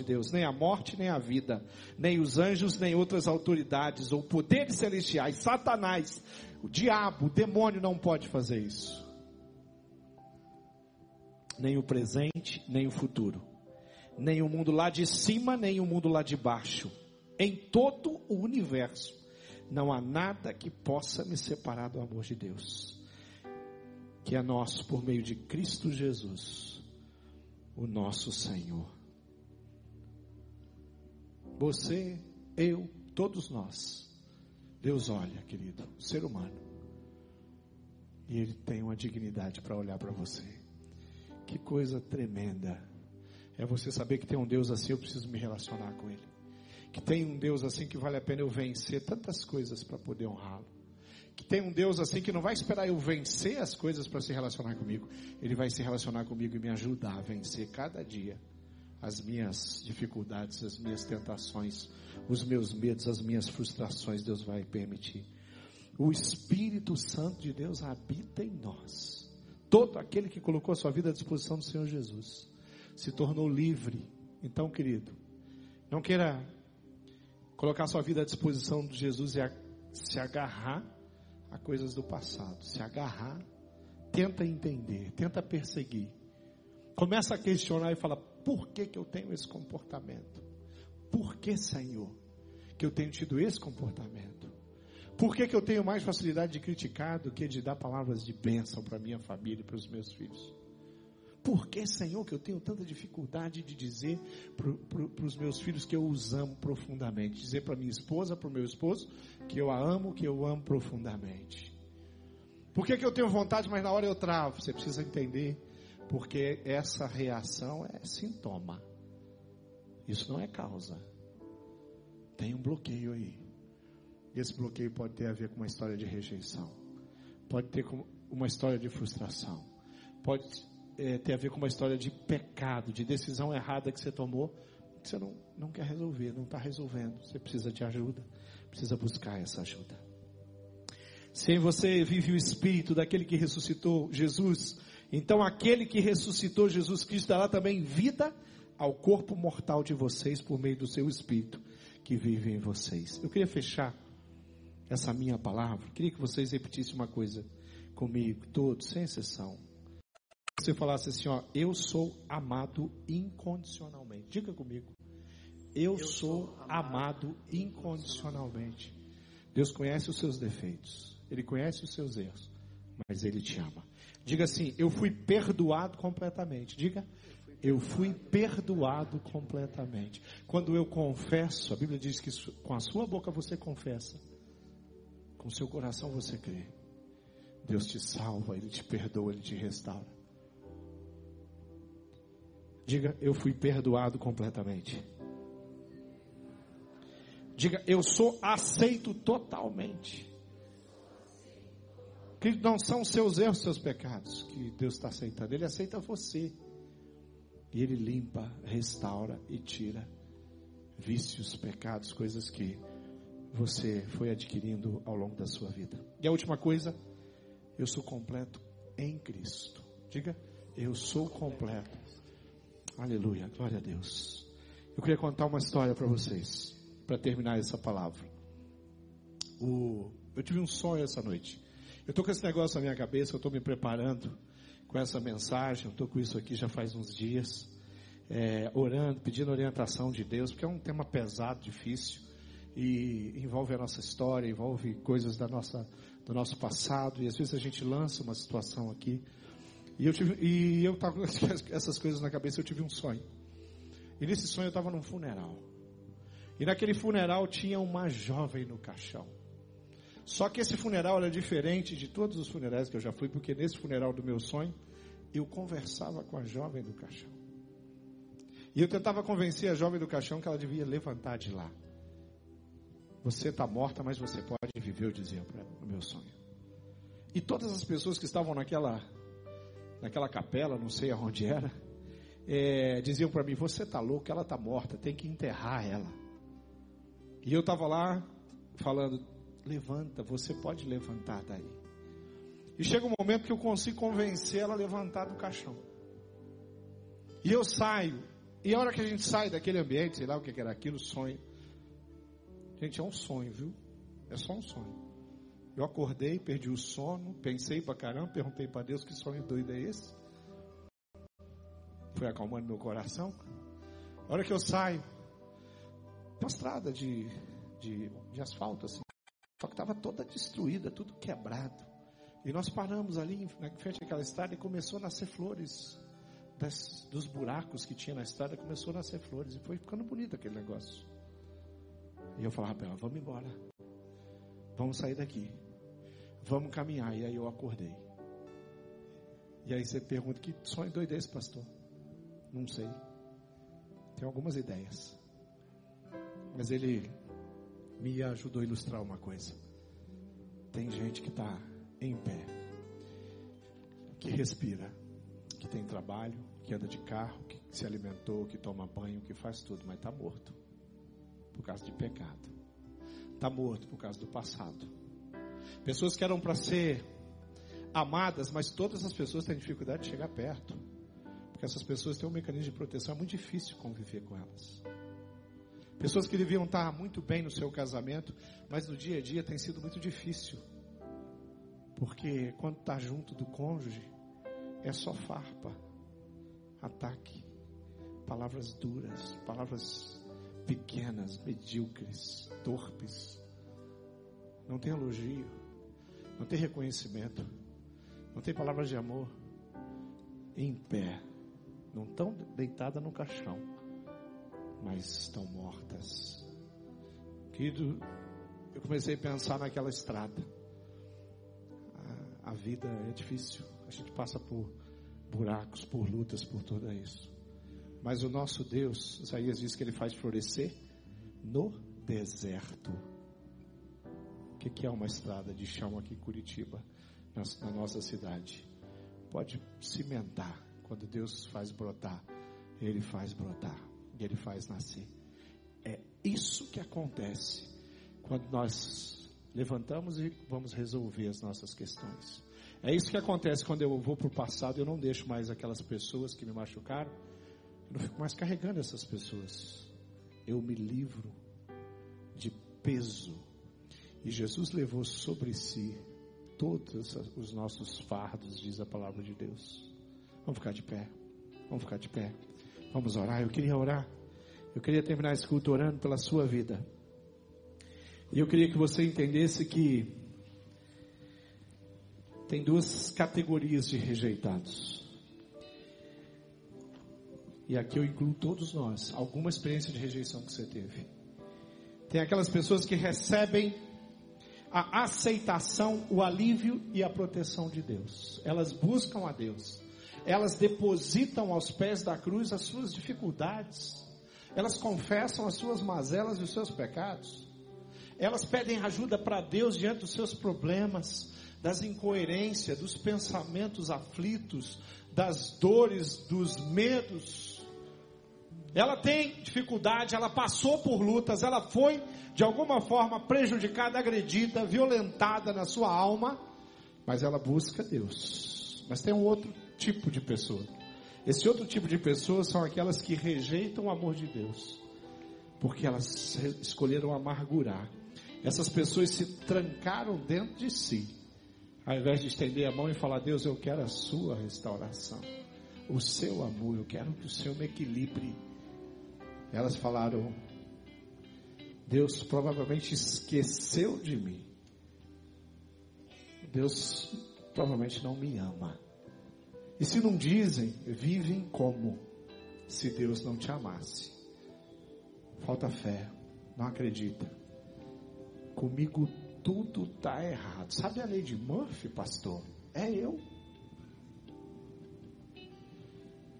de Deus, nem a morte, nem a vida, nem os anjos, nem outras autoridades ou poderes celestiais, Satanás, o diabo, o demônio não pode fazer isso. Nem o presente, nem o futuro. Nem o mundo lá de cima, nem o mundo lá de baixo. Em todo o universo, não há nada que possa me separar do amor de Deus, que é nosso por meio de Cristo Jesus, o nosso Senhor. Você, eu, todos nós. Deus olha, querido, ser humano. E ele tem uma dignidade para olhar para você. Que coisa tremenda. É você saber que tem um Deus assim, eu preciso me relacionar com ele. Que tem um Deus assim que vale a pena eu vencer tantas coisas para poder honrá-lo. Que tem um Deus assim que não vai esperar eu vencer as coisas para se relacionar comigo. Ele vai se relacionar comigo e me ajudar a vencer cada dia as minhas dificuldades, as minhas tentações, os meus medos, as minhas frustrações, Deus vai permitir. O Espírito Santo de Deus habita em nós. Todo aquele que colocou a sua vida à disposição do Senhor Jesus se tornou livre. Então, querido, não queira colocar a sua vida à disposição de Jesus e se agarrar a coisas do passado, se agarrar, tenta entender, tenta perseguir. Começa a questionar e fala: por que, que eu tenho esse comportamento? Por que, Senhor, que eu tenho tido esse comportamento? Por que, que eu tenho mais facilidade de criticar do que de dar palavras de bênção para minha família e para os meus filhos? Por que, Senhor, que eu tenho tanta dificuldade de dizer para os meus filhos que eu os amo profundamente? Dizer para minha esposa, para o meu esposo, que eu a amo, que eu amo profundamente. Por que, que eu tenho vontade, mas na hora eu travo? Você precisa entender porque essa reação é sintoma. Isso não é causa. Tem um bloqueio aí. Esse bloqueio pode ter a ver com uma história de rejeição. Pode ter com uma história de frustração. Pode é, ter a ver com uma história de pecado, de decisão errada que você tomou, que você não, não quer resolver, não está resolvendo. Você precisa de ajuda. Precisa buscar essa ajuda. Se você vive o espírito daquele que ressuscitou Jesus, então aquele que ressuscitou Jesus Cristo dará também vida ao corpo mortal de vocês por meio do seu espírito que vive em vocês. Eu queria fechar essa minha palavra. Queria que vocês repetissem uma coisa comigo, todos, sem exceção. Você falasse assim, ó, eu sou amado incondicionalmente. Diga comigo. Eu, eu sou amado incondicionalmente. Deus conhece os seus defeitos. Ele conhece os seus erros. Mas Ele te ama. Diga assim: Eu fui perdoado completamente. Diga. Eu fui perdoado completamente. Quando eu confesso, a Bíblia diz que com a sua boca você confessa, com o seu coração você crê. Deus te salva, Ele te perdoa, Ele te restaura. Diga, eu fui perdoado completamente. Diga, eu sou aceito totalmente. Que não são seus erros, seus pecados que Deus está aceitando. Ele aceita você. E Ele limpa, restaura e tira vícios, pecados, coisas que você foi adquirindo ao longo da sua vida. E a última coisa, eu sou completo em Cristo. Diga, eu sou completo. Aleluia, glória a Deus. Eu queria contar uma história para vocês, para terminar essa palavra. O, eu tive um sonho essa noite. Eu estou com esse negócio na minha cabeça, eu estou me preparando com essa mensagem, eu estou com isso aqui já faz uns dias, é, orando, pedindo orientação de Deus, porque é um tema pesado, difícil, e envolve a nossa história, envolve coisas da nossa, do nosso passado, e às vezes a gente lança uma situação aqui, e eu tive, e eu estava com essas coisas na cabeça, eu tive um sonho. E nesse sonho eu estava num funeral. E naquele funeral tinha uma jovem no caixão. Só que esse funeral era diferente de todos os funerais que eu já fui, porque nesse funeral do meu sonho, eu conversava com a jovem do caixão. E eu tentava convencer a jovem do caixão que ela devia levantar de lá. Você está morta, mas você pode viver, eu dizia para o meu sonho. E todas as pessoas que estavam naquela, naquela capela, não sei aonde era, é, diziam para mim: Você está louco, ela está morta, tem que enterrar ela. E eu estava lá falando: levanta, você pode levantar daí. E chega um momento que eu consigo convencer ela a levantar do caixão. E eu saio E a hora que a gente sai daquele ambiente, sei lá o que era aquilo, sonho. Gente, é um sonho, viu? É só um sonho. Eu acordei, perdi o sono, pensei pra caramba, perguntei para Deus que sonho doido é esse. Foi acalmando meu coração. A hora que eu saio, uma estrada de, de, de asfalto, assim. Só que estava toda destruída, tudo quebrado. E nós paramos ali na frente daquela estrada e começou a nascer flores. Das, dos buracos que tinha na estrada, começou a nascer flores. E foi ficando bonito aquele negócio. E eu falava, Bela, vamos embora. Vamos sair daqui. Vamos caminhar. E aí eu acordei. E aí você pergunta, que sonho doido é esse, pastor? Não sei. Tem algumas ideias. Mas ele me ajudou a ilustrar uma coisa. Tem gente que está em pé, que respira, que tem trabalho, que anda de carro, que se alimentou, que toma banho, que faz tudo, mas está morto por causa de pecado. Está morto por causa do passado. Pessoas que eram para ser amadas, mas todas as pessoas têm dificuldade de chegar perto. Porque essas pessoas têm um mecanismo de proteção, é muito difícil conviver com elas. Pessoas que deviam estar muito bem no seu casamento, mas no dia a dia tem sido muito difícil. Porque quando está junto do cônjuge, é só farpa, ataque, palavras duras, palavras pequenas, medíocres, torpes. Não tem elogio, não tem reconhecimento, não tem palavras de amor. Em pé, não estão deitadas no caixão mas estão mortas. Querido, eu comecei a pensar naquela estrada. A, a vida é difícil, a gente passa por buracos, por lutas, por tudo isso. Mas o nosso Deus, Isaías diz que ele faz florescer no deserto. O que, é uma estrada de chão aqui em Curitiba, na nossa cidade? Pode cimentar. Quando Deus faz brotar, Ele faz brotar e Ele faz nascer. É isso que acontece quando nós levantamos e vamos resolver as nossas questões. É isso que acontece quando eu vou para o passado, eu não deixo mais aquelas pessoas que me machucaram, eu não fico mais carregando essas pessoas. Eu me livro de peso. E Jesus levou sobre si todos os nossos fardos, diz a palavra de Deus. Vamos ficar de pé. Vamos ficar de pé. Vamos orar. Eu queria orar. Eu queria terminar esse culto orando pela sua vida. E eu queria que você entendesse que tem duas categorias de rejeitados. E aqui eu incluo todos nós, alguma experiência de rejeição que você teve. Tem aquelas pessoas que recebem a aceitação, o alívio e a proteção de Deus. Elas buscam a Deus elas depositam aos pés da cruz as suas dificuldades, elas confessam as suas mazelas e os seus pecados, elas pedem ajuda para Deus diante dos seus problemas, das incoerências, dos pensamentos aflitos, das dores, dos medos. Ela tem dificuldade, ela passou por lutas, ela foi de alguma forma prejudicada, agredida, violentada na sua alma, mas ela busca Deus. Mas tem um outro tipo de pessoa. Esse outro tipo de pessoas são aquelas que rejeitam o amor de Deus, porque elas escolheram amargurar. Essas pessoas se trancaram dentro de si, ao invés de estender a mão e falar: Deus, eu quero a sua restauração, o seu amor, eu quero que o Senhor me equilibre. Elas falaram: Deus provavelmente esqueceu de mim. Deus provavelmente não me ama. E se não dizem, vivem como se Deus não te amasse. Falta fé, não acredita. Comigo tudo está errado. Sabe a lei de Murphy, pastor? É eu.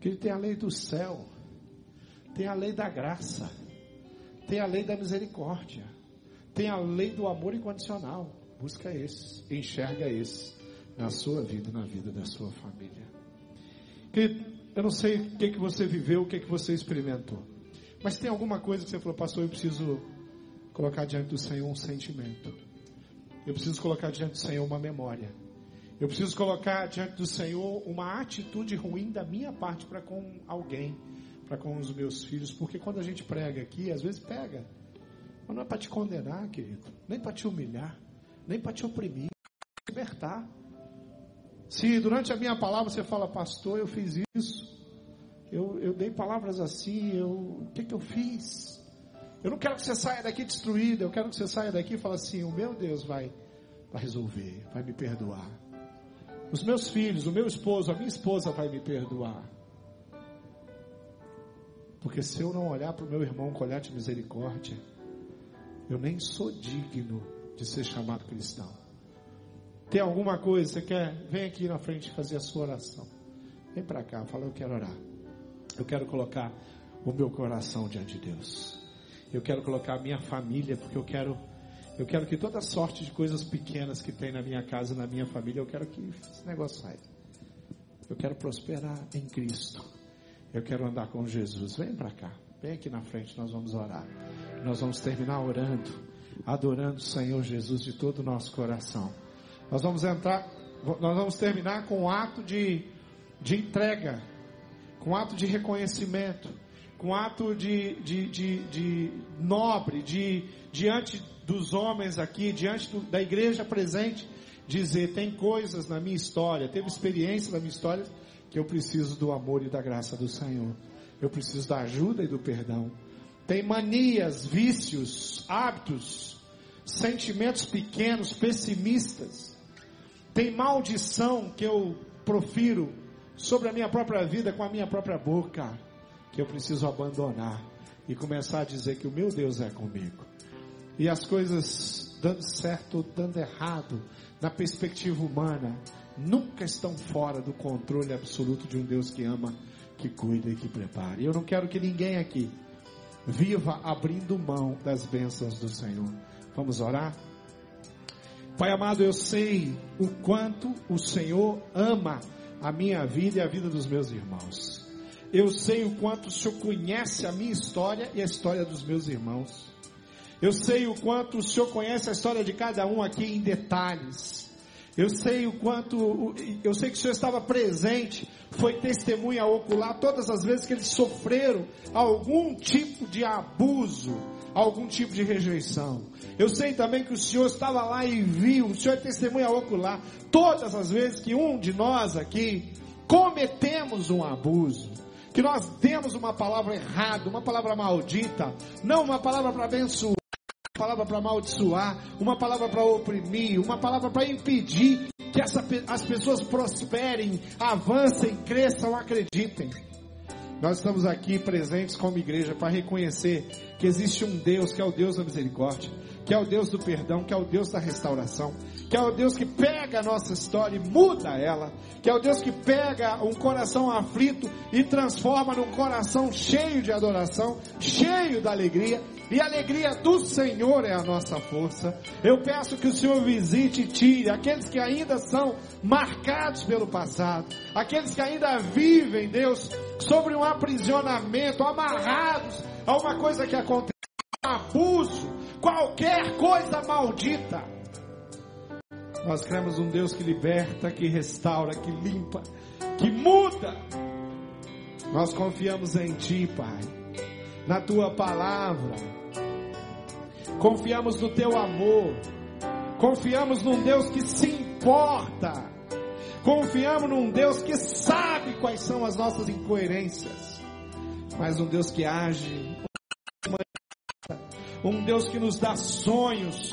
Que tem a lei do céu, tem a lei da graça, tem a lei da misericórdia, tem a lei do amor incondicional. Busca esse, enxerga esse na sua vida, na vida da sua família. Que eu não sei o que, que você viveu, o que, que você experimentou. Mas tem alguma coisa que você falou, pastor, eu preciso colocar diante do Senhor um sentimento. Eu preciso colocar diante do Senhor uma memória. Eu preciso colocar diante do Senhor uma atitude ruim da minha parte para com alguém. para com os meus filhos, porque quando a gente prega aqui, às vezes pega, mas não é para te condenar, querido, nem para te humilhar, nem para te oprimir, para te libertar. Se durante a minha palavra você fala, pastor, eu fiz isso, eu, eu dei palavras assim, eu, o que, que eu fiz? Eu não quero que você saia daqui destruída, eu quero que você saia daqui e fale assim: o meu Deus vai, vai resolver, vai me perdoar. Os meus filhos, o meu esposo, a minha esposa vai me perdoar. Porque se eu não olhar para o meu irmão com olhar de misericórdia, eu nem sou digno de ser chamado cristão. Tem alguma coisa, você quer? Vem aqui na frente fazer a sua oração. Vem para cá, fala, eu quero orar. Eu quero colocar o meu coração diante de Deus. Eu quero colocar a minha família, porque eu quero eu quero que toda sorte de coisas pequenas que tem na minha casa, na minha família, eu quero que esse negócio saia. Eu quero prosperar em Cristo. Eu quero andar com Jesus. Vem para cá. Vem aqui na frente, nós vamos orar. Nós vamos terminar orando, adorando o Senhor Jesus de todo o nosso coração. Nós vamos entrar, nós vamos terminar com um ato de, de entrega, com um ato de reconhecimento, com um ato de, de, de, de nobre, de diante dos homens aqui, diante do, da igreja presente, dizer: tem coisas na minha história, teve experiência na minha história que eu preciso do amor e da graça do Senhor. Eu preciso da ajuda e do perdão. Tem manias, vícios, hábitos, sentimentos pequenos, pessimistas. Tem maldição que eu profiro sobre a minha própria vida com a minha própria boca, que eu preciso abandonar e começar a dizer que o meu Deus é comigo. E as coisas dando certo ou dando errado, na perspectiva humana, nunca estão fora do controle absoluto de um Deus que ama, que cuida e que prepara. E eu não quero que ninguém aqui viva abrindo mão das bênçãos do Senhor. Vamos orar? Pai amado, eu sei o quanto o Senhor ama a minha vida e a vida dos meus irmãos. Eu sei o quanto o Senhor conhece a minha história e a história dos meus irmãos. Eu sei o quanto o Senhor conhece a história de cada um aqui em detalhes. Eu sei o quanto, eu sei que o Senhor estava presente, foi testemunha ocular todas as vezes que eles sofreram algum tipo de abuso, algum tipo de rejeição. Eu sei também que o Senhor estava lá e viu, o Senhor é testemunha ocular todas as vezes que um de nós aqui cometemos um abuso que nós demos uma palavra errada, uma palavra maldita, não uma palavra para abençoar, palavra para amaldiçoar, uma palavra para oprimir, uma palavra para impedir que essa, as pessoas prosperem, avancem, cresçam, acreditem. Nós estamos aqui presentes como igreja para reconhecer que existe um Deus que é o Deus da misericórdia, que é o Deus do perdão, que é o Deus da restauração, que é o Deus que pega a nossa história e muda ela, que é o Deus que pega um coração aflito e transforma num coração cheio de adoração, cheio da alegria, e a alegria do Senhor é a nossa força. Eu peço que o Senhor visite e tire aqueles que ainda são marcados pelo passado, aqueles que ainda vivem, Deus, sobre um aprisionamento, amarrados a uma coisa que aconteceu, um abuso, qualquer coisa maldita. Nós cremos um Deus que liberta, que restaura, que limpa, que muda. Nós confiamos em Ti, Pai, na Tua palavra. Confiamos no Teu amor. Confiamos num Deus que se importa. Confiamos num Deus que sabe quais são as nossas incoerências. Mas um Deus que age. Um Deus que nos dá sonhos.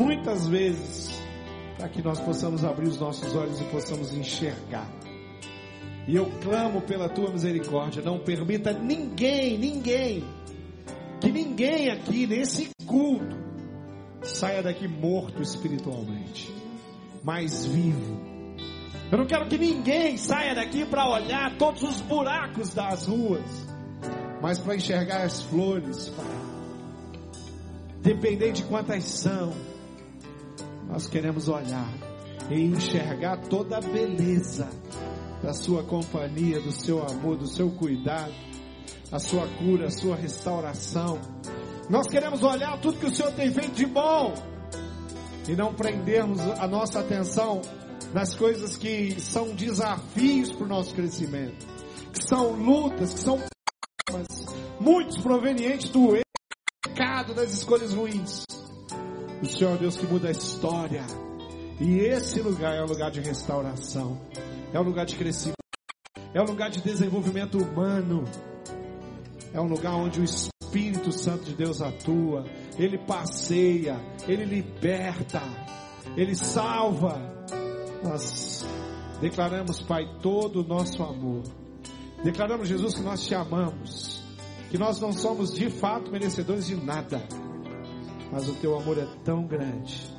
Muitas vezes para que nós possamos abrir os nossos olhos e possamos enxergar. E eu clamo pela tua misericórdia, não permita ninguém, ninguém, que ninguém aqui nesse culto saia daqui morto espiritualmente, mas vivo. Eu não quero que ninguém saia daqui para olhar todos os buracos das ruas, mas para enxergar as flores, Pai. Dependente de quantas são, nós queremos olhar e enxergar toda a beleza da sua companhia, do seu amor, do seu cuidado, a sua cura, a sua restauração. Nós queremos olhar tudo que o Senhor tem feito de bom e não prendermos a nossa atenção nas coisas que são desafios para o nosso crescimento, que são lutas, que são muitos provenientes do pecado, das escolhas ruins. O Senhor é Deus que muda a história. E esse lugar é um lugar de restauração, é um lugar de crescimento, é um lugar de desenvolvimento humano, é um lugar onde o Espírito Santo de Deus atua, ele passeia, ele liberta, ele salva. Nós declaramos, Pai, todo o nosso amor. Declaramos, Jesus, que nós te amamos, que nós não somos de fato merecedores de nada, mas o teu amor é tão grande,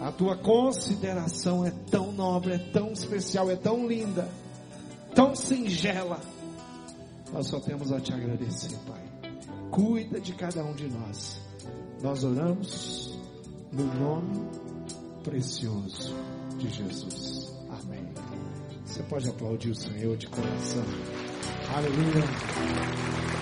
a tua consideração é tão nobre, é tão especial, é tão linda, tão singela. Nós só temos a te agradecer, Pai. Cuida de cada um de nós. Nós oramos no nome precioso de Jesus. Amém. Você pode aplaudir o Senhor de coração. Aleluia.